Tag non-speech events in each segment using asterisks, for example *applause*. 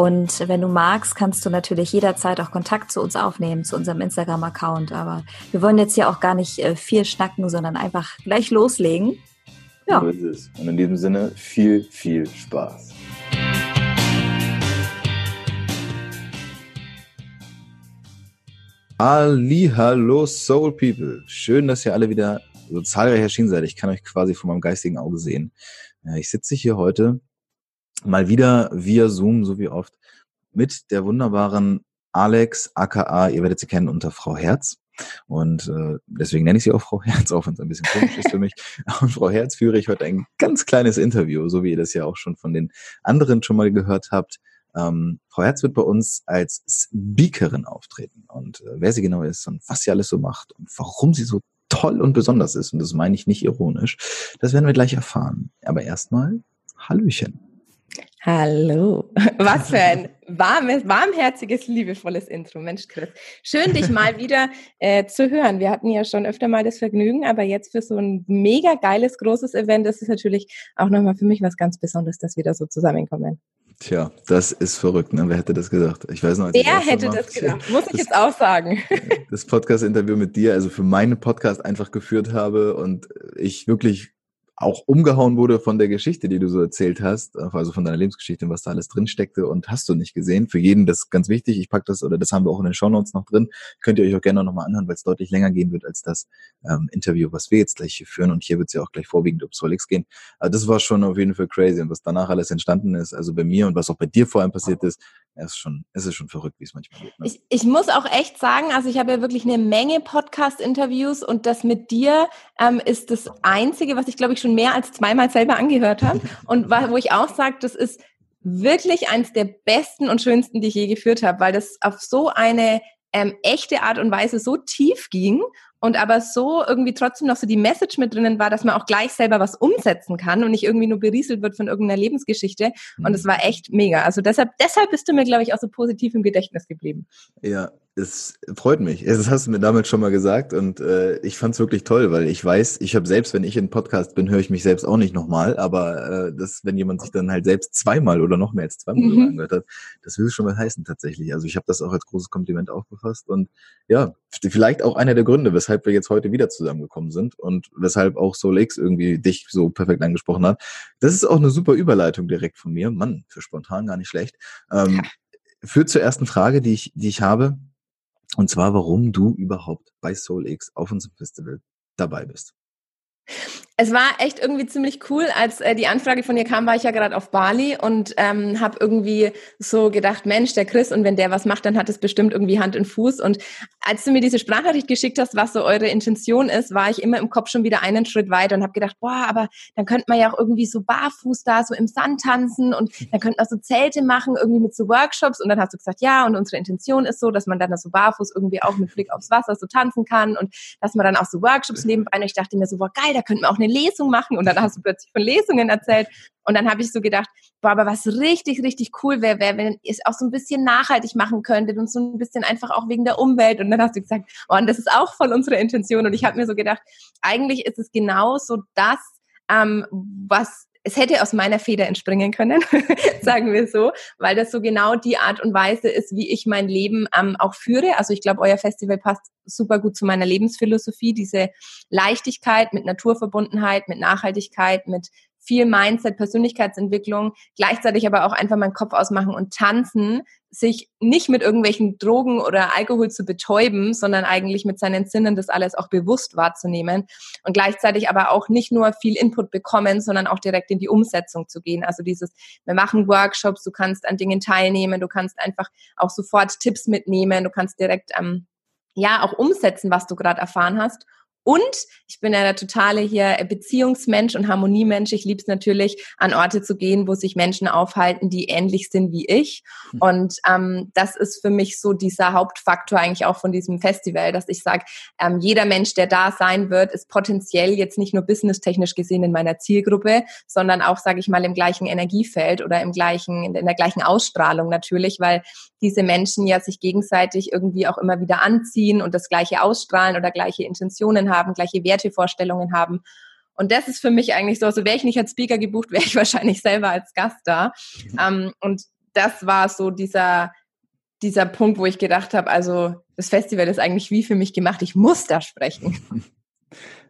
Und wenn du magst, kannst du natürlich jederzeit auch Kontakt zu uns aufnehmen, zu unserem Instagram-Account. Aber wir wollen jetzt hier auch gar nicht äh, viel schnacken, sondern einfach gleich loslegen. Ja. So ist es. Und in diesem Sinne viel, viel Spaß. Ali, hallo Soul People. Schön, dass ihr alle wieder so zahlreich erschienen seid. Ich kann euch quasi vor meinem geistigen Auge sehen. Ich sitze hier heute mal wieder via Zoom, so wie oft, mit der wunderbaren Alex, aka, ihr werdet sie kennen unter Frau Herz. Und äh, deswegen nenne ich sie auch Frau Herz, *laughs* auch wenn es ein bisschen komisch ist für mich. *laughs* Und Frau Herz führe ich heute ein ganz kleines Interview, so wie ihr das ja auch schon von den anderen schon mal gehört habt. Ähm, Frau Herz wird bei uns als Speakerin auftreten. Und äh, wer sie genau ist und was sie alles so macht und warum sie so toll und besonders ist, und das meine ich nicht ironisch, das werden wir gleich erfahren. Aber erstmal Hallöchen. Hallo. *laughs* Was für ein warmes, warmherziges, liebevolles Intro. Mensch, Chris. Schön, dich mal *laughs* wieder äh, zu hören. Wir hatten ja schon öfter mal das Vergnügen, aber jetzt für so ein mega geiles, großes Event, das ist natürlich auch nochmal für mich was ganz Besonderes, dass wir da so zusammenkommen. Tja, das ist verrückt, ne? Wer hätte das gesagt? Ich weiß noch, Wer hätte das, *laughs* das gedacht? Muss ich das, jetzt auch sagen. Das Podcast-Interview mit dir, also für meinen Podcast einfach geführt habe und ich wirklich auch umgehauen wurde von der Geschichte, die du so erzählt hast, also von deiner Lebensgeschichte, was da alles drin und hast du nicht gesehen. Für jeden das ganz wichtig. Ich pack das oder das haben wir auch in den Shownotes noch drin. Könnt ihr euch auch gerne nochmal anhören, weil es deutlich länger gehen wird als das ähm, Interview, was wir jetzt gleich hier führen. Und hier wird es ja auch gleich vorwiegend um Solix gehen. Aber das war schon auf jeden Fall crazy und was danach alles entstanden ist, also bei mir und was auch bei dir vor allem passiert ist, ist schon, es ist schon verrückt, wie es manchmal geht. Ne? Ich, ich muss auch echt sagen, also ich habe ja wirklich eine Menge Podcast-Interviews und das mit dir ähm, ist das Einzige, was ich glaube ich schon mehr als zweimal selber angehört habe und wo ich auch sage, das ist wirklich eins der besten und schönsten, die ich je geführt habe, weil das auf so eine ähm, echte Art und Weise so tief ging und aber so irgendwie trotzdem noch so die Message mit drinnen war, dass man auch gleich selber was umsetzen kann und nicht irgendwie nur berieselt wird von irgendeiner Lebensgeschichte. Und es war echt mega. Also deshalb, deshalb bist du mir, glaube ich, auch so positiv im Gedächtnis geblieben. Ja, es freut mich. Das hast du mir damals schon mal gesagt und äh, ich fand es wirklich toll, weil ich weiß, ich habe selbst, wenn ich in Podcast bin, höre ich mich selbst auch nicht nochmal, aber äh, das, wenn jemand sich dann halt selbst zweimal oder noch mehr als zweimal mhm. angehört hat, das will schon mal heißen tatsächlich. Also ich habe das auch als großes Kompliment aufgefasst und ja, vielleicht auch einer der Gründe, weshalb wir jetzt heute wieder zusammengekommen sind und weshalb auch Solex irgendwie dich so perfekt angesprochen hat. Das ist auch eine super Überleitung direkt von mir. Mann, für spontan gar nicht schlecht. Ähm, führt zur ersten Frage, die ich, die ich habe. Und zwar, warum du überhaupt bei SoulX auf unserem Festival dabei bist. Es war echt irgendwie ziemlich cool, als äh, die Anfrage von ihr kam, war ich ja gerade auf Bali und ähm, habe irgendwie so gedacht, Mensch, der Chris, und wenn der was macht, dann hat es bestimmt irgendwie Hand und Fuß. Und als du mir diese Sprachnachricht geschickt hast, was so eure Intention ist, war ich immer im Kopf schon wieder einen Schritt weiter und habe gedacht, boah, aber dann könnte man ja auch irgendwie so barfuß da so im Sand tanzen und *laughs* dann könnten wir so Zelte machen, irgendwie mit so Workshops. Und dann hast du gesagt, ja, und unsere Intention ist so, dass man dann so barfuß irgendwie auch mit Blick aufs Wasser so tanzen kann und dass man dann auch so Workshops nebenbei. Und ich dachte mir so, boah, geil, da könnten wir auch eine Lesung machen und dann hast du plötzlich von Lesungen erzählt. Und dann habe ich so gedacht, boah, aber was richtig, richtig cool wäre, wäre, wenn ihr es auch so ein bisschen nachhaltig machen könntet und so ein bisschen einfach auch wegen der Umwelt. Und dann hast du gesagt, oh, und das ist auch voll unsere Intention. Und ich habe mir so gedacht, eigentlich ist es genau so das, ähm, was es hätte aus meiner Feder entspringen können, *laughs* sagen wir so, weil das so genau die Art und Weise ist, wie ich mein Leben ähm, auch führe. Also ich glaube, euer Festival passt super gut zu meiner Lebensphilosophie, diese Leichtigkeit mit Naturverbundenheit, mit Nachhaltigkeit, mit viel Mindset, Persönlichkeitsentwicklung, gleichzeitig aber auch einfach meinen Kopf ausmachen und tanzen, sich nicht mit irgendwelchen Drogen oder Alkohol zu betäuben, sondern eigentlich mit seinen Sinnen das alles auch bewusst wahrzunehmen und gleichzeitig aber auch nicht nur viel Input bekommen, sondern auch direkt in die Umsetzung zu gehen. Also dieses, wir machen Workshops, du kannst an Dingen teilnehmen, du kannst einfach auch sofort Tipps mitnehmen, du kannst direkt ähm, ja auch umsetzen, was du gerade erfahren hast Und ich bin ja der totale hier Beziehungsmensch und Harmoniemensch. Ich liebe es natürlich, an Orte zu gehen, wo sich Menschen aufhalten, die ähnlich sind wie ich. Hm. Und ähm, das ist für mich so dieser Hauptfaktor eigentlich auch von diesem Festival, dass ich sage, ähm, jeder Mensch, der da sein wird, ist potenziell jetzt nicht nur businesstechnisch gesehen in meiner Zielgruppe, sondern auch, sage ich mal, im gleichen Energiefeld oder im gleichen, in der gleichen Ausstrahlung natürlich, weil diese Menschen ja sich gegenseitig irgendwie auch immer wieder anziehen und das gleiche ausstrahlen oder gleiche Intentionen haben, gleiche Wertevorstellungen haben. Und das ist für mich eigentlich so, also wäre ich nicht als Speaker gebucht, *laughs* wäre ich wahrscheinlich selber als Gast da. Ähm, und das war so dieser, dieser Punkt, wo ich gedacht habe, also das Festival ist eigentlich wie für mich gemacht, ich muss da sprechen. *laughs*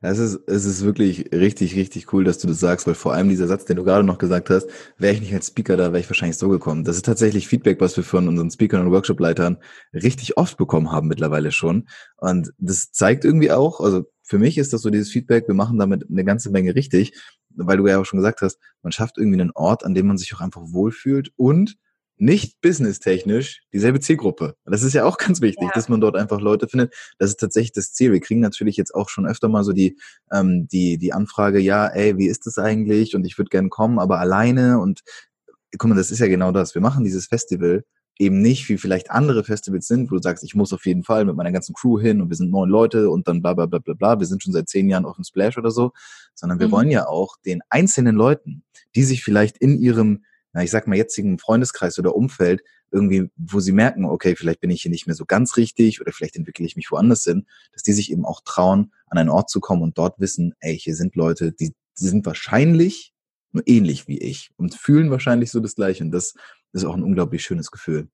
Es ist, es ist wirklich richtig, richtig cool, dass du das sagst, weil vor allem dieser Satz, den du gerade noch gesagt hast, wäre ich nicht als Speaker da, wäre ich wahrscheinlich so gekommen. Das ist tatsächlich Feedback, was wir von unseren Speakern und Workshop-Leitern richtig oft bekommen haben mittlerweile schon. Und das zeigt irgendwie auch, also für mich ist das so dieses Feedback, wir machen damit eine ganze Menge richtig, weil du ja auch schon gesagt hast, man schafft irgendwie einen Ort, an dem man sich auch einfach wohlfühlt und nicht businesstechnisch dieselbe Zielgruppe. Das ist ja auch ganz wichtig, ja. dass man dort einfach Leute findet. Das ist tatsächlich das Ziel. Wir kriegen natürlich jetzt auch schon öfter mal so die, ähm, die, die Anfrage, ja, ey, wie ist das eigentlich? Und ich würde gern kommen, aber alleine. Und guck mal, das ist ja genau das. Wir machen dieses Festival eben nicht, wie vielleicht andere Festivals sind, wo du sagst, ich muss auf jeden Fall mit meiner ganzen Crew hin und wir sind neun Leute und dann bla bla bla bla bla, wir sind schon seit zehn Jahren auf dem Splash oder so, sondern wir mhm. wollen ja auch den einzelnen Leuten, die sich vielleicht in ihrem na, ich sag mal, jetzigen Freundeskreis oder Umfeld irgendwie, wo sie merken, okay, vielleicht bin ich hier nicht mehr so ganz richtig oder vielleicht entwickle ich mich woanders hin, dass die sich eben auch trauen, an einen Ort zu kommen und dort wissen, ey, hier sind Leute, die, die sind wahrscheinlich nur ähnlich wie ich und fühlen wahrscheinlich so das Gleiche. Und das ist auch ein unglaublich schönes Gefühl.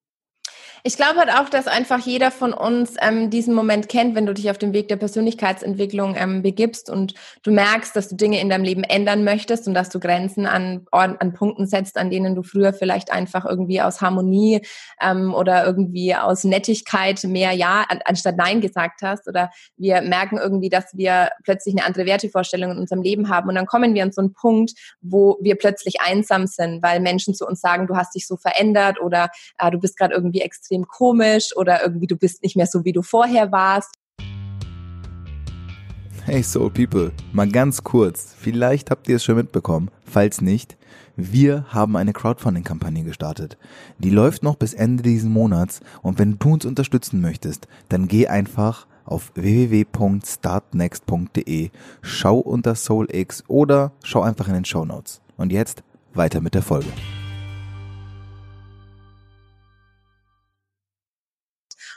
Ich glaube halt auch, dass einfach jeder von uns ähm, diesen Moment kennt, wenn du dich auf dem Weg der Persönlichkeitsentwicklung ähm, begibst und du merkst, dass du Dinge in deinem Leben ändern möchtest und dass du Grenzen an, an Punkten setzt, an denen du früher vielleicht einfach irgendwie aus Harmonie ähm, oder irgendwie aus Nettigkeit mehr Ja an, anstatt Nein gesagt hast. Oder wir merken irgendwie, dass wir plötzlich eine andere Wertevorstellung in unserem Leben haben. Und dann kommen wir an so einen Punkt, wo wir plötzlich einsam sind, weil Menschen zu uns sagen, du hast dich so verändert oder äh, du bist gerade irgendwie extrem extrem komisch oder irgendwie du bist nicht mehr so, wie du vorher warst. Hey Soul People, mal ganz kurz, vielleicht habt ihr es schon mitbekommen, falls nicht, wir haben eine Crowdfunding-Kampagne gestartet. Die läuft noch bis Ende diesen Monats und wenn du uns unterstützen möchtest, dann geh einfach auf www.startnext.de, schau unter SoulX oder schau einfach in den Show Notes. Und jetzt weiter mit der Folge.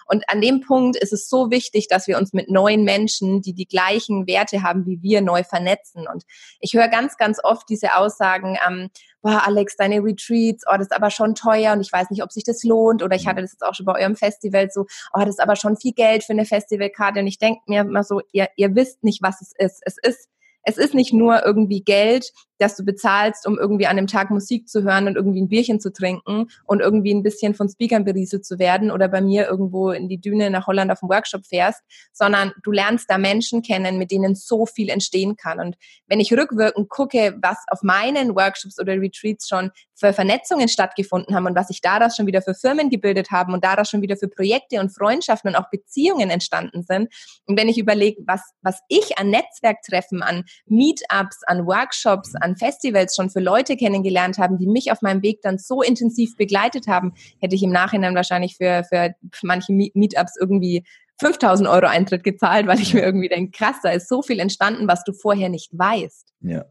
Und an dem Punkt ist es so wichtig, dass wir uns mit neuen Menschen, die die gleichen Werte haben wie wir, neu vernetzen. Und ich höre ganz, ganz oft diese Aussagen, ähm, boah, Alex, deine Retreats, oh, das ist aber schon teuer und ich weiß nicht, ob sich das lohnt. Oder ich hatte das jetzt auch schon bei eurem Festival so, oh, das ist aber schon viel Geld für eine Festivalkarte. Und ich denke mir immer so, ihr, ihr wisst nicht, was es ist. Es ist es ist nicht nur irgendwie Geld, dass du bezahlst, um irgendwie an einem Tag Musik zu hören und irgendwie ein Bierchen zu trinken und irgendwie ein bisschen von Speakern berieselt zu werden oder bei mir irgendwo in die Düne nach Holland auf dem Workshop fährst, sondern du lernst da Menschen kennen, mit denen so viel entstehen kann. Und wenn ich rückwirkend gucke, was auf meinen Workshops oder Retreats schon für Vernetzungen stattgefunden haben und was sich daraus schon wieder für Firmen gebildet haben und daraus schon wieder für Projekte und Freundschaften und auch Beziehungen entstanden sind. Und wenn ich überlege, was, was ich an Netzwerktreffen, an Meetups, an Workshops, an Festivals schon für Leute kennengelernt haben, die mich auf meinem Weg dann so intensiv begleitet haben, hätte ich im Nachhinein wahrscheinlich für, für manche Meetups irgendwie 5000 Euro Eintritt gezahlt, weil ich mir irgendwie denke, krass, da ist so viel entstanden, was du vorher nicht weißt. Ja,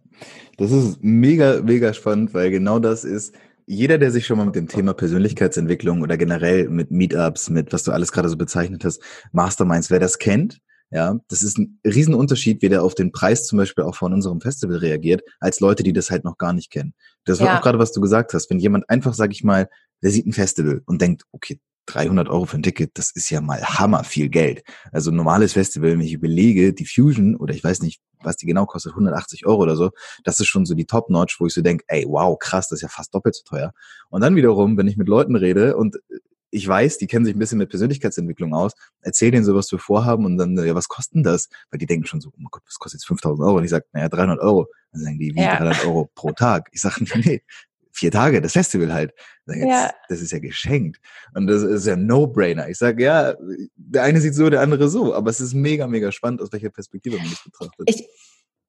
das ist mega, mega spannend, weil genau das ist, jeder, der sich schon mal mit dem Thema Persönlichkeitsentwicklung oder generell mit Meetups, mit was du alles gerade so bezeichnet hast, Masterminds, wer das kennt, ja, das ist ein Riesenunterschied, wie der auf den Preis zum Beispiel auch von unserem Festival reagiert, als Leute, die das halt noch gar nicht kennen. Das war ja. auch gerade, was du gesagt hast. Wenn jemand einfach, sag ich mal, der sieht ein Festival und denkt, okay, 300 Euro für ein Ticket, das ist ja mal hammer viel Geld. Also ein normales Festival, wenn ich überlege, die Fusion, oder ich weiß nicht, was die genau kostet, 180 Euro oder so, das ist schon so die Top-Notch, wo ich so denke, ey, wow, krass, das ist ja fast doppelt so teuer. Und dann wiederum, wenn ich mit Leuten rede und ich weiß, die kennen sich ein bisschen mit Persönlichkeitsentwicklung aus, erzähl denen so, was wir vorhaben und dann, ja, was kosten das? Weil die denken schon so, oh mein Gott, was kostet jetzt 5000 Euro? Und ich sage, naja, 300 Euro. Dann sagen die, wie ja. 300 Euro pro Tag? Ich sage, *laughs* nee, vier Tage, das Festival halt. Jetzt, ja. Das ist ja geschenkt. Und das ist ja No-Brainer. Ich sage, ja, der eine sieht so, der andere so, aber es ist mega, mega spannend, aus welcher Perspektive man das betrachtet. Ich,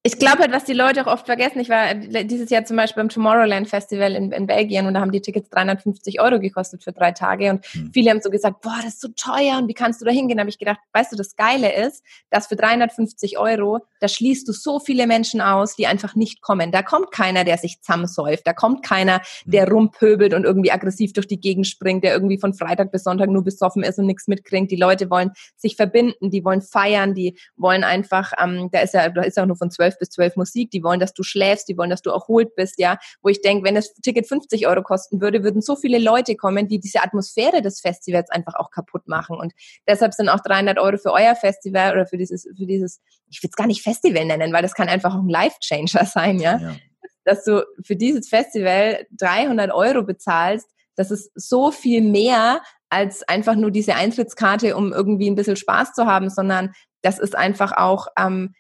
ich glaube halt, was die Leute auch oft vergessen, ich war dieses Jahr zum Beispiel beim Tomorrowland Festival in, in Belgien und da haben die Tickets 350 Euro gekostet für drei Tage und mhm. viele haben so gesagt, boah, das ist so teuer und wie kannst du da hingehen? Da habe ich gedacht, weißt du, das Geile ist, dass für 350 Euro, da schließt du so viele Menschen aus, die einfach nicht kommen. Da kommt keiner, der sich zusammensäuft, da kommt keiner, hm. der rumpöbelt und irgendwie aggressiv durch die Gegend springt, der irgendwie von Freitag bis Sonntag nur besoffen ist und nichts mitkriegt. Die Leute wollen sich verbinden, die wollen feiern, die wollen einfach, ähm, da ist ja, da ist ja auch nur von 12 bis zwölf Musik, die wollen, dass du schläfst, die wollen, dass du erholt bist, ja, wo ich denke, wenn das Ticket 50 Euro kosten würde, würden so viele Leute kommen, die diese Atmosphäre des Festivals einfach auch kaputt machen. Und deshalb sind auch 300 Euro für euer Festival oder für dieses, für dieses, ich will es gar nicht Festival nennen, weil das kann einfach auch ein Life-Changer *laughs* sein, ja? ja, dass du für dieses Festival 300 Euro bezahlst, das ist so viel mehr als einfach nur diese Eintrittskarte, um irgendwie ein bisschen Spaß zu haben, sondern das ist einfach auch ähm,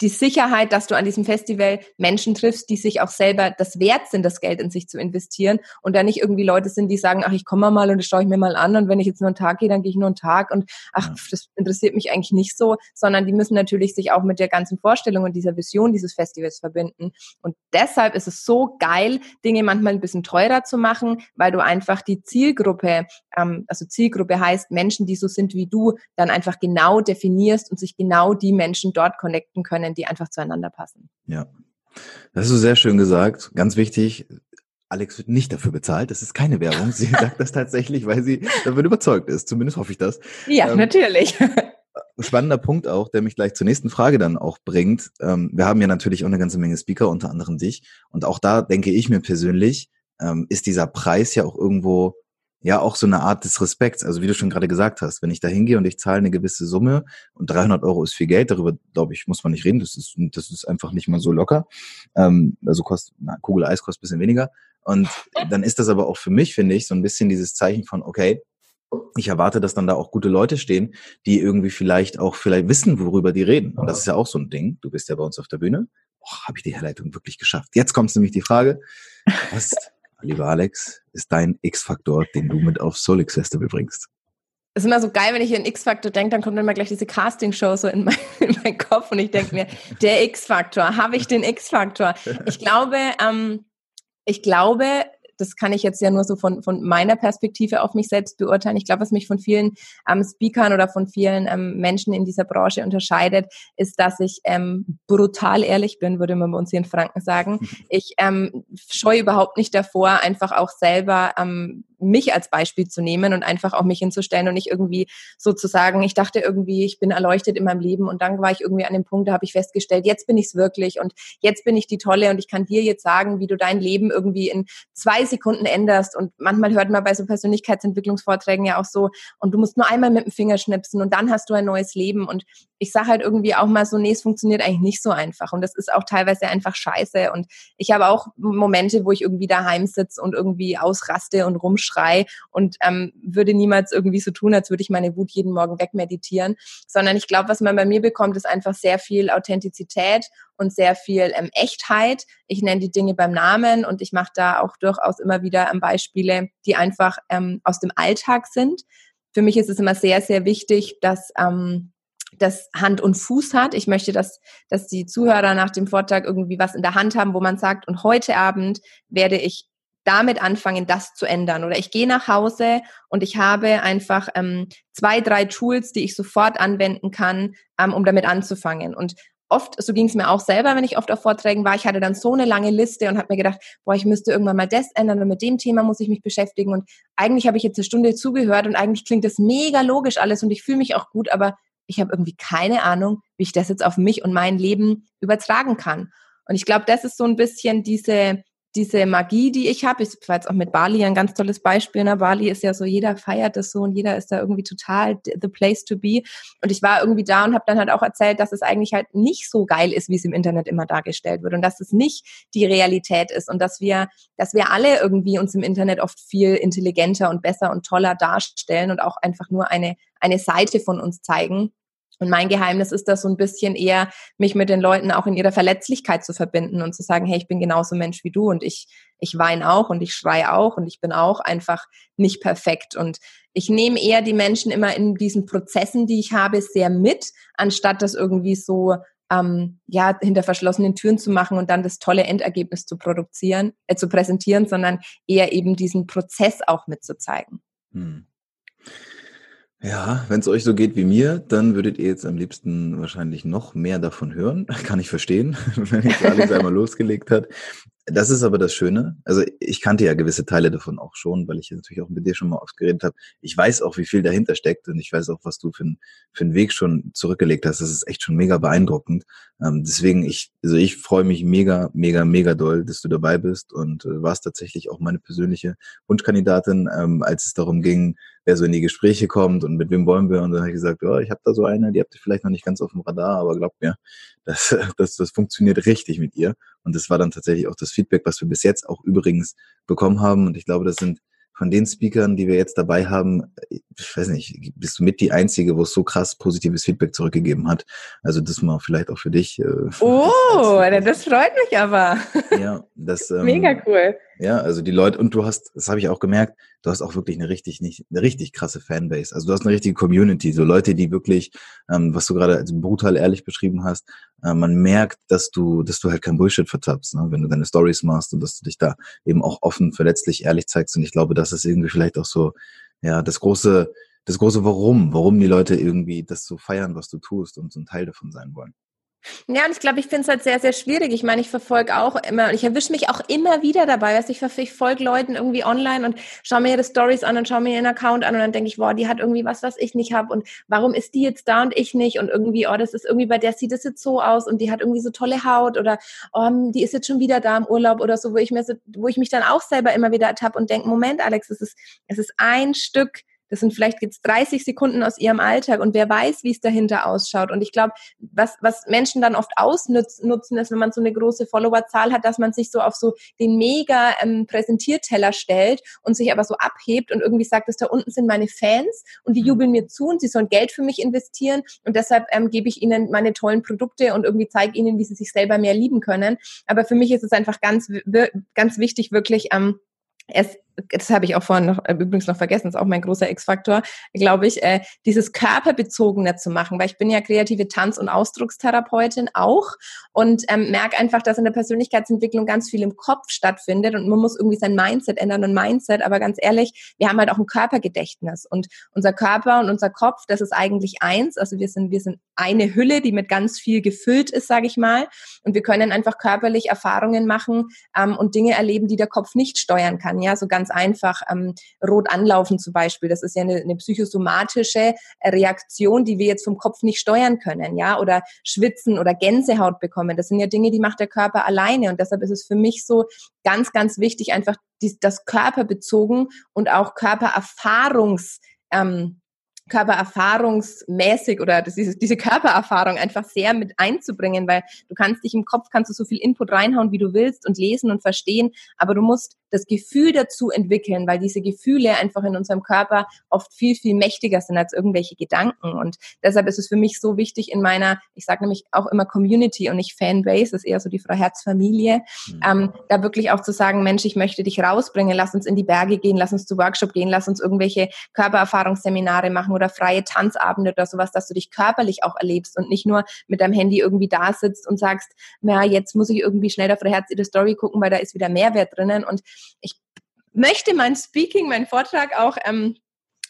die Sicherheit, dass du an diesem Festival Menschen triffst, die sich auch selber das wert sind, das Geld in sich zu investieren und da nicht irgendwie Leute sind, die sagen, ach, ich komme mal und das schaue ich mir mal an und wenn ich jetzt nur einen Tag gehe, dann gehe ich nur einen Tag und ach, das interessiert mich eigentlich nicht so, sondern die müssen natürlich sich auch mit der ganzen Vorstellung und dieser Vision dieses Festivals verbinden und deshalb ist es so geil, Dinge manchmal ein bisschen teurer zu machen, weil du einfach die Zielgruppe, ähm, also Zielgruppe heißt Menschen, die so sind wie du, dann einfach genau definierst und sich genau die Menschen dort connecten können, können, die einfach zueinander passen. Ja. Das ist so sehr schön gesagt. Ganz wichtig. Alex wird nicht dafür bezahlt. Das ist keine Werbung. Sie *laughs* sagt das tatsächlich, weil sie davon überzeugt ist. Zumindest hoffe ich das. Ja, ähm, natürlich. *laughs* Spannender Punkt auch, der mich gleich zur nächsten Frage dann auch bringt. Ähm, wir haben ja natürlich auch eine ganze Menge Speaker, unter anderem dich. Und auch da denke ich mir persönlich, ähm, ist dieser Preis ja auch irgendwo ja auch so eine Art des Respekts. Also wie du schon gerade gesagt hast, wenn ich da hingehe und ich zahle eine gewisse Summe und 300 Euro ist viel Geld, darüber glaube ich, muss man nicht reden. Das ist, das ist einfach nicht mal so locker. Ähm, also kostet, na, Kugel Eis kostet bisschen weniger. Und dann ist das aber auch für mich, finde ich, so ein bisschen dieses Zeichen von, okay, ich erwarte, dass dann da auch gute Leute stehen, die irgendwie vielleicht auch vielleicht wissen, worüber die reden. Und das ist ja auch so ein Ding. Du bist ja bei uns auf der Bühne. Habe ich die Herleitung wirklich geschafft. Jetzt kommt nämlich die Frage, was lieber Alex, ist dein X-Faktor, den du mit auf Solix Festival bringst? Es ist immer so geil, wenn ich an X-Faktor denke, dann kommt immer gleich diese Casting-Show so in, mein, *laughs* in meinen Kopf und ich denke mir, der X-Faktor, habe ich den X-Faktor? Ich glaube, ähm, ich glaube, das kann ich jetzt ja nur so von, von meiner Perspektive auf mich selbst beurteilen. Ich glaube, was mich von vielen ähm, Speakern oder von vielen ähm, Menschen in dieser Branche unterscheidet, ist, dass ich ähm, brutal ehrlich bin, würde man bei uns hier in Franken sagen. *laughs* Ich ähm, scheue überhaupt nicht davor, einfach auch selber ähm, mich als Beispiel zu nehmen und einfach auch mich hinzustellen und nicht irgendwie sozusagen, ich dachte irgendwie, ich bin erleuchtet in meinem Leben und dann war ich irgendwie an dem Punkt, da habe ich festgestellt, jetzt bin ich es wirklich und jetzt bin ich die Tolle und ich kann dir jetzt sagen, wie du dein Leben irgendwie in zwei Sekunden änderst. Und manchmal hört man bei so Persönlichkeitsentwicklungsvorträgen ja auch so und du musst nur einmal mit dem Finger schnipsen und dann hast du ein neues Leben. Und ich sage halt irgendwie auch mal so, nee, es funktioniert eigentlich nicht so einfach. Und das ist auch teilweise einfach scheiße. Und ich habe auch Momente, wo ich irgendwie daheim sitze und irgendwie ausraste und rumschrei und ähm, würde niemals irgendwie so tun, als würde ich meine Wut jeden Morgen wegmeditieren, sondern ich glaube, was man bei mir bekommt, ist einfach sehr viel Authentizität und sehr viel ähm, Echtheit. Ich nenne die Dinge beim Namen und ich mache da auch durchaus immer wieder ähm, Beispiele, die einfach ähm, aus dem Alltag sind. Für mich ist es immer sehr, sehr wichtig, dass ähm, das Hand und Fuß hat. Ich möchte, dass, dass die Zuhörer nach dem Vortrag irgendwie was in der Hand haben, wo man sagt, und heute Abend werde ich damit anfangen, das zu ändern. Oder ich gehe nach Hause und ich habe einfach ähm, zwei, drei Tools, die ich sofort anwenden kann, ähm, um damit anzufangen. Und oft, so ging es mir auch selber, wenn ich oft auf Vorträgen war, ich hatte dann so eine lange Liste und habe mir gedacht, boah, ich müsste irgendwann mal das ändern und mit dem Thema muss ich mich beschäftigen. Und eigentlich habe ich jetzt eine Stunde zugehört und eigentlich klingt das mega logisch alles und ich fühle mich auch gut, aber ich habe irgendwie keine Ahnung, wie ich das jetzt auf mich und mein Leben übertragen kann. Und ich glaube, das ist so ein bisschen diese, diese Magie, die ich habe. Ich war jetzt auch mit Bali ein ganz tolles Beispiel. Ne? Bali ist ja so, jeder feiert das so und jeder ist da irgendwie total the place to be. Und ich war irgendwie da und habe dann halt auch erzählt, dass es eigentlich halt nicht so geil ist, wie es im Internet immer dargestellt wird und dass es nicht die Realität ist und dass wir, dass wir alle irgendwie uns im Internet oft viel intelligenter und besser und toller darstellen und auch einfach nur eine, eine Seite von uns zeigen Und mein Geheimnis ist das so ein bisschen eher, mich mit den Leuten auch in ihrer Verletzlichkeit zu verbinden und zu sagen, hey, ich bin genauso Mensch wie du und ich, ich weine auch und ich schreie auch und ich bin auch einfach nicht perfekt. Und ich nehme eher die Menschen immer in diesen Prozessen, die ich habe, sehr mit, anstatt das irgendwie so ähm, ja hinter verschlossenen Türen zu machen und dann das tolle Endergebnis zu produzieren, äh, zu präsentieren, sondern eher eben diesen Prozess auch mitzuzeigen. Hm. Ja, wenn es euch so geht wie mir, dann würdet ihr jetzt am liebsten wahrscheinlich noch mehr davon hören. *laughs* Kann ich verstehen, *laughs* wenn jetzt Alex einmal *laughs* losgelegt hat. Das ist aber das Schöne. Also ich kannte ja gewisse Teile davon auch schon, weil ich natürlich auch mit dir schon mal oft geredet habe. Ich weiß auch, wie viel dahinter steckt und ich weiß auch, was du für, ein, für einen Weg schon zurückgelegt hast. Das ist echt schon mega beeindruckend. Ähm, deswegen, ich, also ich freue mich mega, mega, mega doll, dass du dabei bist und äh, warst tatsächlich auch meine persönliche Wunschkandidatin, ähm, als es darum ging, wer so in die Gespräche kommt und mit wem wollen wir. Und dann habe ich gesagt, ja, ich habe da so eine, die habt ihr vielleicht noch nicht ganz auf dem Radar, aber glaubt mir, das, *laughs* das, das funktioniert richtig mit ihr. Und das war dann tatsächlich auch das Feedback, was wir bis jetzt auch übrigens bekommen haben. Und ich glaube, das sind von den Speakern, die wir jetzt dabei haben, ich weiß nicht, bist du mit die Einzige, wo es so krass positives Feedback zurückgegeben hat. Also das mal vielleicht auch für dich. Äh, *laughs* oh, das, das freut mich aber. Ja, das *laughs* ähm, mega cool. Ja, also die Leute, und du hast, das habe ich auch gemerkt, du hast auch wirklich eine richtig, nicht, eine richtig krasse Fanbase. Also du hast eine richtige Community, so Leute, die wirklich, ähm, was du gerade als brutal ehrlich beschrieben hast, äh, man merkt, dass du, dass du halt kein Bullshit vertappst, ne? wenn du deine Stories machst und dass du dich da eben auch offen, verletzlich, ehrlich zeigst. Und ich glaube, das ist irgendwie vielleicht auch so, ja, das große, das große Warum, warum die Leute irgendwie das so feiern, was du tust und so ein Teil davon sein wollen. Ja, und ich glaube, ich finde es halt sehr, sehr schwierig. Ich meine, ich verfolge auch immer, ich erwische mich auch immer wieder dabei. Weißt, ich, ich folge Leuten irgendwie online und schaue mir ihre Stories an und schaue mir ihren Account an und dann denke ich, boah, die hat irgendwie was, was ich nicht habe und warum ist die jetzt da und ich nicht? Und irgendwie, oh, das ist irgendwie bei der sieht es jetzt so aus und die hat irgendwie so tolle Haut oder oh, die ist jetzt schon wieder da im Urlaub oder so, wo ich mir so, wo ich mich dann auch selber immer wieder ertappe und denke, Moment, Alex, es ist, es ist ein Stück das sind vielleicht jetzt 30 Sekunden aus ihrem Alltag und wer weiß, wie es dahinter ausschaut. Und ich glaube, was, was Menschen dann oft ausnutzen, ist, wenn man so eine große Followerzahl hat, dass man sich so auf so den mega ähm, Präsentierteller stellt und sich aber so abhebt und irgendwie sagt, dass da unten sind meine Fans und die mhm. jubeln mir zu und sie sollen Geld für mich investieren und deshalb ähm, gebe ich ihnen meine tollen Produkte und irgendwie zeige ihnen, wie sie sich selber mehr lieben können. Aber für mich ist es einfach ganz, ganz wichtig, wirklich ähm, es das habe ich auch vorhin noch, äh, übrigens noch vergessen, ist auch mein großer X-Faktor, glaube ich, äh, dieses Körperbezogene zu machen, weil ich bin ja kreative Tanz- und Ausdruckstherapeutin auch und ähm, merke einfach, dass in der Persönlichkeitsentwicklung ganz viel im Kopf stattfindet und man muss irgendwie sein Mindset ändern und Mindset, aber ganz ehrlich, wir haben halt auch ein Körpergedächtnis und unser Körper und unser Kopf, das ist eigentlich eins, also wir sind, wir sind eine Hülle, die mit ganz viel gefüllt ist, sage ich mal und wir können einfach körperlich Erfahrungen machen ähm, und Dinge erleben, die der Kopf nicht steuern kann, ja, so ganz ganz einfach ähm, rot anlaufen zum Beispiel. Das ist ja eine, eine psychosomatische Reaktion, die wir jetzt vom Kopf nicht steuern können, ja, oder schwitzen oder Gänsehaut bekommen. Das sind ja Dinge, die macht der Körper alleine und deshalb ist es für mich so ganz, ganz wichtig, einfach die, das körperbezogen und auch Körpererfahrungs ähm, körpererfahrungsmäßig oder diese, diese Körpererfahrung einfach sehr mit einzubringen, weil du kannst dich im Kopf, kannst du so viel Input reinhauen, wie du willst und lesen und verstehen, aber du musst das Gefühl dazu entwickeln, weil diese Gefühle einfach in unserem Körper oft viel, viel mächtiger sind als irgendwelche Gedanken. Und deshalb ist es für mich so wichtig in meiner, ich sage nämlich auch immer Community und nicht Fanbase, das ist eher so die Frau Herzfamilie, mhm. ähm, da wirklich auch zu sagen, Mensch, ich möchte dich rausbringen, lass uns in die Berge gehen, lass uns zu Workshop gehen, lass uns irgendwelche Körpererfahrungsseminare machen oder freie Tanzabende oder sowas, dass du dich körperlich auch erlebst und nicht nur mit deinem Handy irgendwie da sitzt und sagst, na, jetzt muss ich irgendwie schnell auf der Herz ihre Story gucken, weil da ist wieder Mehrwert drinnen. Und ich möchte mein Speaking, mein Vortrag auch ähm,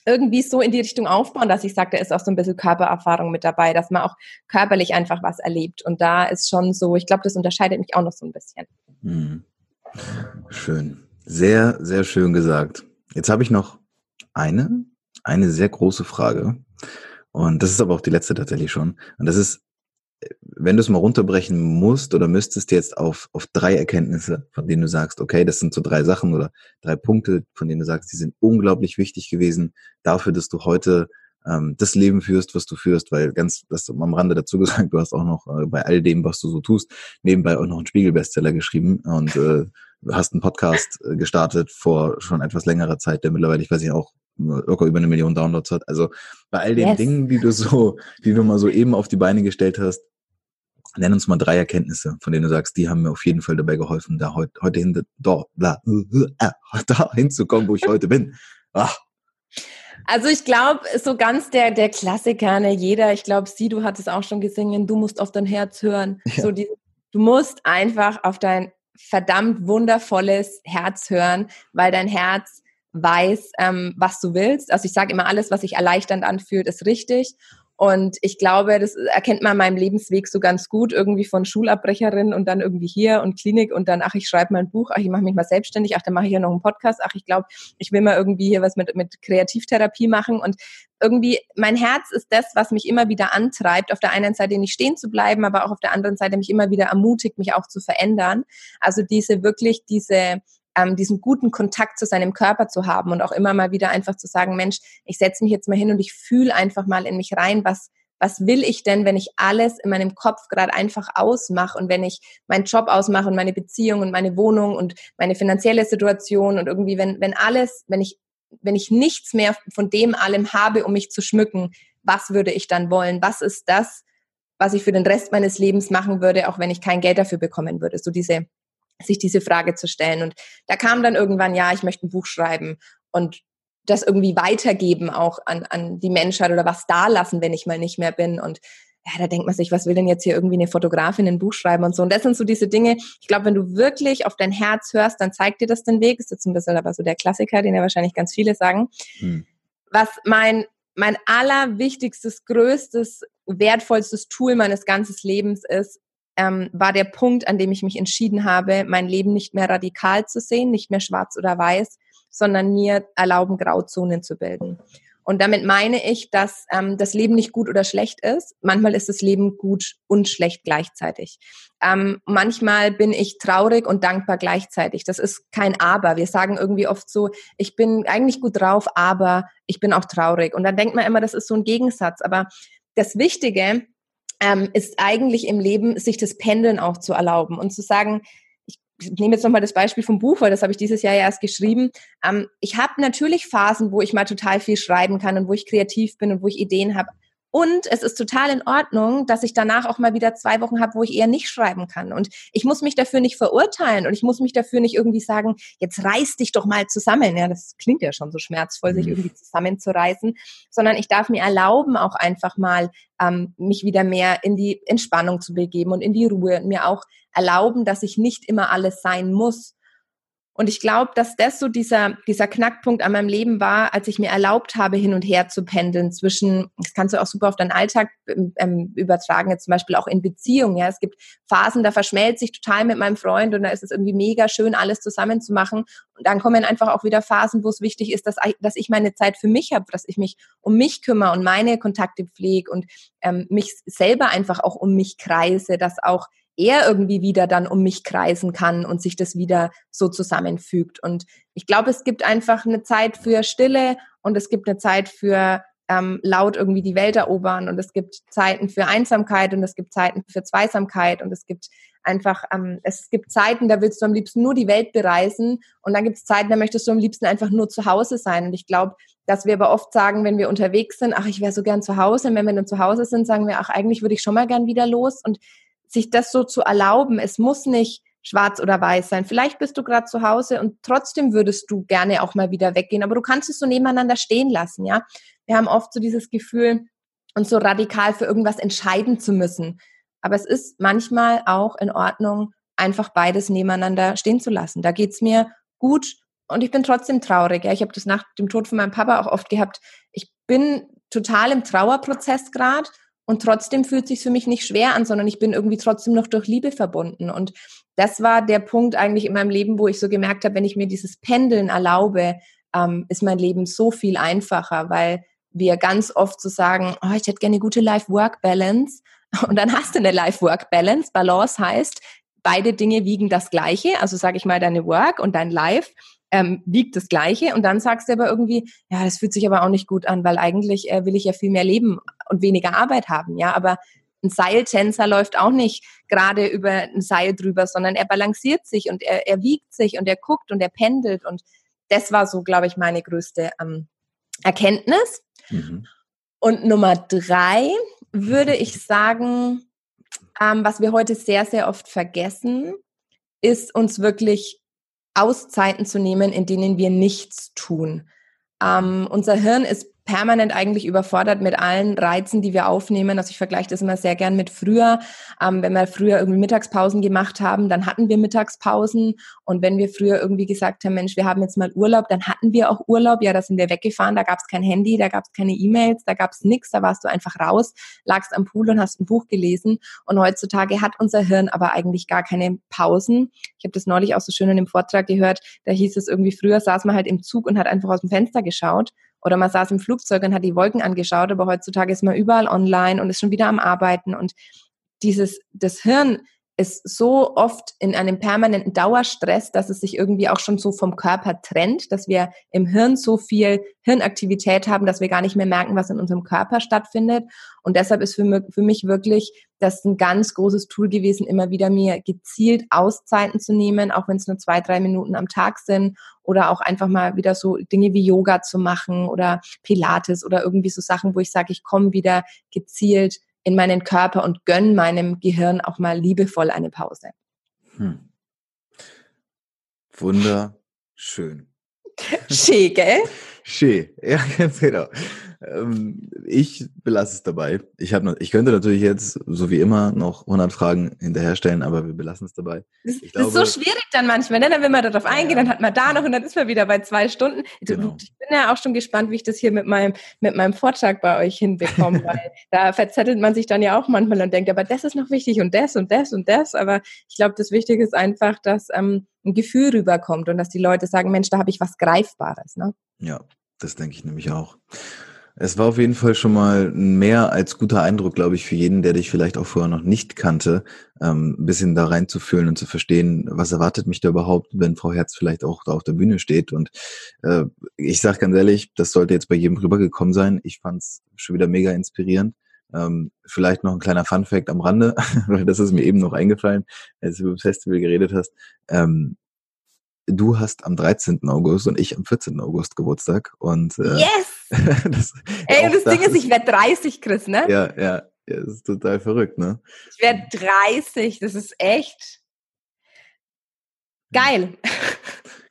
irgendwie so in die Richtung aufbauen, dass ich sage, da ist auch so ein bisschen Körpererfahrung mit dabei, dass man auch körperlich einfach was erlebt. Und da ist schon so, ich glaube, das unterscheidet mich auch noch so ein bisschen. Hm. Schön. Sehr, sehr schön gesagt. Jetzt habe ich noch eine eine sehr große Frage. Und das ist aber auch die letzte tatsächlich schon. Und das ist, wenn du es mal runterbrechen musst oder müsstest jetzt auf, auf drei Erkenntnisse, von denen du sagst, okay, das sind so drei Sachen oder drei Punkte, von denen du sagst, die sind unglaublich wichtig gewesen dafür, dass du heute ähm, das Leben führst, was du führst, weil ganz, das am Rande dazu gesagt, du hast auch noch äh, bei all dem, was du so tust, nebenbei auch noch einen Spiegel-Bestseller geschrieben und äh, hast einen Podcast äh, gestartet vor schon etwas längerer Zeit, der mittlerweile, ich weiß nicht, auch locker über eine Million Downloads hat. Also bei all den yes. Dingen, die du so, die du mal so eben auf die Beine gestellt hast, nenn uns mal drei Erkenntnisse, von denen du sagst, die haben mir auf jeden Fall dabei geholfen, da heute, heute hin, da, da, *laughs* da hinzukommen, wo ich heute bin. Ach. Also ich glaube, so ganz der, der Klassiker, ne, jeder, ich glaube, sie, du hattest auch schon gesungen, du musst auf dein Herz hören. Ja. So die, du musst einfach auf dein verdammt wundervolles Herz hören, weil dein Herz weiß, ähm, was du willst. Also ich sage immer, alles, was sich erleichternd anfühlt, ist richtig. Und ich glaube, das erkennt man in meinem Lebensweg so ganz gut, irgendwie von Schulabbrecherin und dann irgendwie hier und Klinik und dann, ach, ich schreibe mal ein Buch, ach, ich mache mich mal selbstständig, ach, dann mache ich ja noch einen Podcast, ach, ich glaube, ich will mal irgendwie hier was mit, mit Kreativtherapie machen und irgendwie, mein Herz ist das, was mich immer wieder antreibt, auf der einen Seite nicht stehen zu bleiben, aber auch auf der anderen Seite mich immer wieder ermutigt, mich auch zu verändern. Also diese wirklich, diese, ähm, diesen guten Kontakt zu seinem Körper zu haben und auch immer mal wieder einfach zu sagen, Mensch, ich setze mich jetzt mal hin und ich fühle einfach mal in mich rein, was was will ich denn, wenn ich alles in meinem Kopf gerade einfach ausmache und wenn ich meinen Job ausmache und meine Beziehung und meine Wohnung und meine finanzielle Situation und irgendwie, wenn, wenn alles, wenn ich, wenn ich nichts mehr von dem allem habe, um mich zu schmücken, was würde ich dann wollen? Was ist das, was ich für den Rest meines Lebens machen würde, auch wenn ich kein Geld dafür bekommen würde? So diese sich diese Frage zu stellen. Und da kam dann irgendwann, ja, ich möchte ein Buch schreiben und das irgendwie weitergeben auch an, an die Menschheit oder was da lassen, wenn ich mal nicht mehr bin. Und ja, da denkt man sich, was will denn jetzt hier irgendwie eine Fotografin ein Buch schreiben und so. Und das sind so diese Dinge, ich glaube, wenn du wirklich auf dein Herz hörst, dann zeigt dir das den Weg. Ist jetzt ein bisschen aber so der Klassiker, den ja wahrscheinlich ganz viele sagen. Hm. Was mein, mein allerwichtigstes, größtes, wertvollstes Tool meines ganzen Lebens ist, ähm, war der Punkt, an dem ich mich entschieden habe, mein Leben nicht mehr radikal zu sehen, nicht mehr schwarz oder weiß, sondern mir erlauben, Grauzonen zu bilden. Und damit meine ich, dass ähm, das Leben nicht gut oder schlecht ist. Manchmal ist das Leben gut und schlecht gleichzeitig. Ähm, manchmal bin ich traurig und dankbar gleichzeitig. Das ist kein Aber. Wir sagen irgendwie oft so, ich bin eigentlich gut drauf, aber ich bin auch traurig. Und dann denkt man immer, das ist so ein Gegensatz. Aber das Wichtige ähm, ist eigentlich im Leben, sich das Pendeln auch zu erlauben und zu sagen, ich nehme jetzt nochmal das Beispiel vom Buch, weil das habe ich dieses Jahr ja erst geschrieben. Ähm, ich habe natürlich Phasen, wo ich mal total viel schreiben kann und wo ich kreativ bin und wo ich Ideen habe. Und es ist total in Ordnung, dass ich danach auch mal wieder zwei Wochen habe, wo ich eher nicht schreiben kann. Und ich muss mich dafür nicht verurteilen und ich muss mich dafür nicht irgendwie sagen, jetzt reiß dich doch mal zusammen. Ja, das klingt ja schon so schmerzvoll, sich mhm. irgendwie zusammenzureißen, sondern ich darf mir erlauben, auch einfach mal ähm, mich wieder mehr in die Entspannung zu begeben und in die Ruhe und mir auch erlauben, dass ich nicht immer alles sein muss, und ich glaube, dass das so dieser, dieser Knackpunkt an meinem Leben war, als ich mir erlaubt habe, hin und her zu pendeln zwischen, das kannst du auch super auf deinen Alltag ähm, ähm, übertragen, jetzt zum Beispiel auch in Beziehungen. Ja, es gibt Phasen, da verschmelzt sich total mit meinem Freund und da ist es irgendwie mega schön, alles zusammen zu machen. Und dann kommen einfach auch wieder Phasen, wo es wichtig ist, dass, dass ich meine Zeit für mich habe, dass ich mich um mich kümmere und meine Kontakte pflege und ähm, mich selber einfach auch um mich kreise, dass auch er irgendwie wieder dann um mich kreisen kann und sich das wieder so zusammenfügt. Und ich glaube, es gibt einfach eine Zeit für Stille und es gibt eine Zeit für ähm, laut irgendwie die Welt erobern und es gibt Zeiten für Einsamkeit und es gibt Zeiten für Zweisamkeit und es gibt einfach, ähm, es gibt Zeiten, da willst du am liebsten nur die Welt bereisen und dann gibt es Zeiten, da möchtest du am liebsten einfach nur zu Hause sein. Und ich glaube, dass wir aber oft sagen, wenn wir unterwegs sind, ach, ich wäre so gern zu Hause. Und wenn wir dann zu Hause sind, sagen wir, ach, eigentlich würde ich schon mal gern wieder los. Und sich das so zu erlauben. Es muss nicht schwarz oder weiß sein. Vielleicht bist du gerade zu Hause und trotzdem würdest du gerne auch mal wieder weggehen, aber du kannst es so nebeneinander stehen lassen, ja. Wir haben oft so dieses Gefühl, uns so radikal für irgendwas entscheiden zu müssen. Aber es ist manchmal auch in Ordnung, einfach beides nebeneinander stehen zu lassen. Da geht's mir gut und ich bin trotzdem traurig. Ja. Ich habe das nach dem Tod von meinem Papa auch oft gehabt. Ich bin total im Trauerprozess gerade und trotzdem fühlt sich für mich nicht schwer an, sondern ich bin irgendwie trotzdem noch durch Liebe verbunden. Und das war der Punkt eigentlich in meinem Leben, wo ich so gemerkt habe, wenn ich mir dieses Pendeln erlaube, ähm, ist mein Leben so viel einfacher, weil wir ganz oft so sagen, oh, ich hätte gerne eine gute Life-Work-Balance. *laughs* Und dann hast du eine Life-Work-Balance. Balance heißt, beide Dinge wiegen das Gleiche. Also sage ich mal, deine Work und dein Life ähm, wiegt das Gleiche und dann sagst du aber irgendwie, ja, das fühlt sich aber auch nicht gut an, weil eigentlich äh, will ich ja viel mehr leben und weniger Arbeit haben, ja, aber ein Seiltänzer läuft auch nicht gerade über ein Seil drüber, sondern er balanciert sich und er, er wiegt sich und er guckt und er pendelt und das war so, glaube ich, meine größte ähm, Erkenntnis. Mhm. Und Nummer drei würde ich sagen, ähm, was wir heute sehr, sehr oft vergessen, ist uns wirklich Auszeiten zu nehmen, in denen wir nichts tun. Ähm, unser Hirn ist permanent eigentlich überfordert mit allen Reizen, die wir aufnehmen. Also ich vergleiche das immer sehr gern mit früher. Ähm, wenn wir früher irgendwie Mittagspausen gemacht haben, dann hatten wir Mittagspausen. Und wenn wir früher irgendwie gesagt haben, Mensch, wir haben jetzt mal Urlaub, dann hatten wir auch Urlaub. Ja, da sind wir weggefahren, da gab es kein Handy, da gab es keine E-Mails, da gab es nichts, da warst du einfach raus, lagst am Pool und hast ein Buch gelesen. Und heutzutage hat unser Hirn aber eigentlich gar keine Pausen. Ich habe das neulich auch so schön in dem Vortrag gehört, da hieß es irgendwie, früher saß man halt im Zug und hat einfach aus dem Fenster geschaut. Oder man saß im Flugzeug und hat die Wolken angeschaut, aber heutzutage ist man überall online und ist schon wieder am Arbeiten. Und dieses, das Hirn ist so oft in einem permanenten Dauerstress, dass es sich irgendwie auch schon so vom Körper trennt, dass wir im Hirn so viel Hirnaktivität haben, dass wir gar nicht mehr merken, was in unserem Körper stattfindet. Und deshalb ist für, für mich wirklich das ein ganz großes Tool gewesen, immer wieder mir gezielt Auszeiten zu nehmen, auch wenn es nur zwei, drei Minuten am Tag sind oder auch einfach mal wieder so Dinge wie Yoga zu machen oder Pilates oder irgendwie so Sachen, wo ich sage, ich komme wieder gezielt in meinen Körper und gönn meinem Gehirn auch mal liebevoll eine Pause. Hm. Wunderschön. *laughs* Schön, gell? Schön, ja, *laughs* ganz genau. Ähm, ich belasse es dabei. Ich, hab noch, ich könnte natürlich jetzt, so wie immer, noch 100 Fragen hinterherstellen, aber wir belassen es dabei. Das, das glaube, ist so schwierig dann manchmal, ne? dann will man darauf eingehen, ja. dann hat man da noch und dann ist man wieder bei zwei Stunden. Genau. Ich bin ja auch schon gespannt, wie ich das hier mit meinem, mit meinem Vortrag bei euch hinbekomme, *laughs* weil da verzettelt man sich dann ja auch manchmal und denkt, aber das ist noch wichtig und das und das und das. Aber ich glaube, das Wichtige ist einfach, dass ähm, ein Gefühl rüberkommt und dass die Leute sagen, Mensch, da habe ich was Greifbares. Ne? Ja, das denke ich nämlich auch. Es war auf jeden Fall schon mal mehr als guter Eindruck, glaube ich, für jeden, der dich vielleicht auch vorher noch nicht kannte, ähm, ein bisschen da reinzufühlen und zu verstehen, was erwartet mich da überhaupt, wenn Frau Herz vielleicht auch da auf der Bühne steht. Und äh, ich sage ganz ehrlich, das sollte jetzt bei jedem rübergekommen sein. Ich fand es schon wieder mega inspirierend. Ähm, vielleicht noch ein kleiner Fun-Fact am Rande, *laughs* weil das ist mir eben noch eingefallen, als du über das Festival geredet hast. Ähm, du hast am 13. August und ich am 14. August Geburtstag. Und äh, yes! *laughs* das, Ey, und das Ding ist, ich werde 30, Chris, ne? Ja, ja, ja, das ist total verrückt, ne? Ich werde 30, das ist echt geil.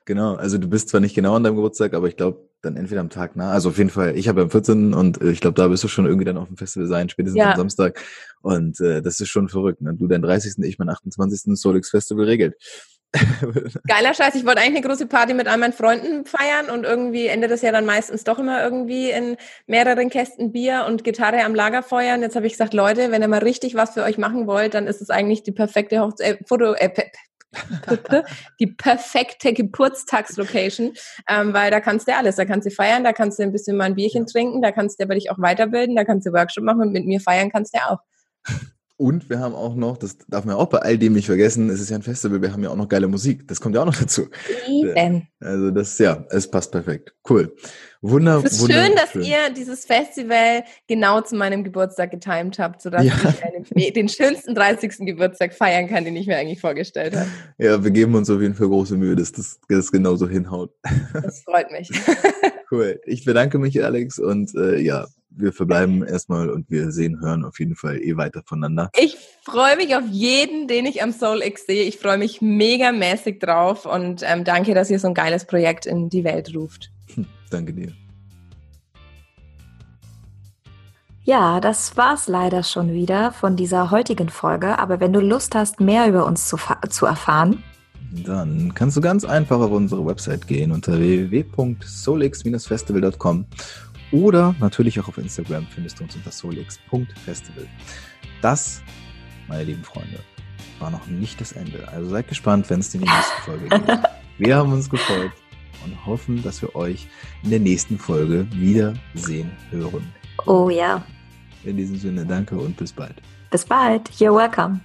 Genau, also du bist zwar nicht genau an deinem Geburtstag, aber ich glaube, dann entweder am Tag nach. Also auf jeden Fall, ich habe am 14. und äh, ich glaube, da wirst du schon irgendwie dann auf dem Festival sein, spätestens ja. am Samstag. Und äh, das ist schon verrückt. Ne? Du dein 30. ich mein 28. Solix Festival regelt. *laughs* Geiler Scheiß. Ich wollte eigentlich eine große Party mit all meinen Freunden feiern und irgendwie endet das ja dann meistens doch immer irgendwie in mehreren Kästen Bier und Gitarre am Lagerfeuer. Und jetzt habe ich gesagt, Leute, wenn ihr mal richtig was für euch machen wollt, dann ist es eigentlich die perfekte Hochzeit, äh, Foto, äh, *laughs* die perfekte Geburtstagslocation, ähm, weil da kannst du alles. Da kannst du feiern, da kannst du ein bisschen mal ein Bierchen trinken, da kannst du aber dich auch weiterbilden, da kannst du Workshop machen und mit mir feiern kannst du auch. Und wir haben auch noch, das darf man auch bei all dem nicht vergessen, es ist ja ein Festival, wir haben ja auch noch geile Musik. Das kommt ja auch noch dazu. Eben. Also das, ja, es passt perfekt. Cool. Wunder, es ist schön, dass ihr dieses Festival genau zu meinem Geburtstag getimt habt, sodass ja. ich den schönsten 30. Geburtstag feiern kann, den ich mir eigentlich vorgestellt habe. Ja, wir geben uns auf jeden Fall große Mühe, dass das, das genauso hinhaut. Das freut mich. *laughs* Cool. Ich bedanke mich, Alex, und äh, ja, wir verbleiben erstmal und wir sehen, hören auf jeden Fall eh weiter voneinander. Ich freue mich auf jeden, den ich am Soul X sehe. Ich freue mich megamäßig drauf und ähm, danke, dass ihr so ein geiles Projekt in die Welt ruft. Hm, danke dir. Ja, das war's leider schon wieder von dieser heutigen Folge. Aber wenn du Lust hast, mehr über uns zu, zu erfahren, dann kannst du ganz einfach auf unsere Website gehen unter www.solix-festival.com oder natürlich auch auf Instagram findest du uns unter solix.festival. Das, meine lieben Freunde, war noch nicht das Ende. Also seid gespannt, wenn es in die nächste Folge geht. *laughs* Wir haben uns gefreut und hoffen, dass wir euch in der nächsten Folge wiedersehen hören. Oh ja. In diesem Sinne, danke und bis bald. Bis bald. You're welcome.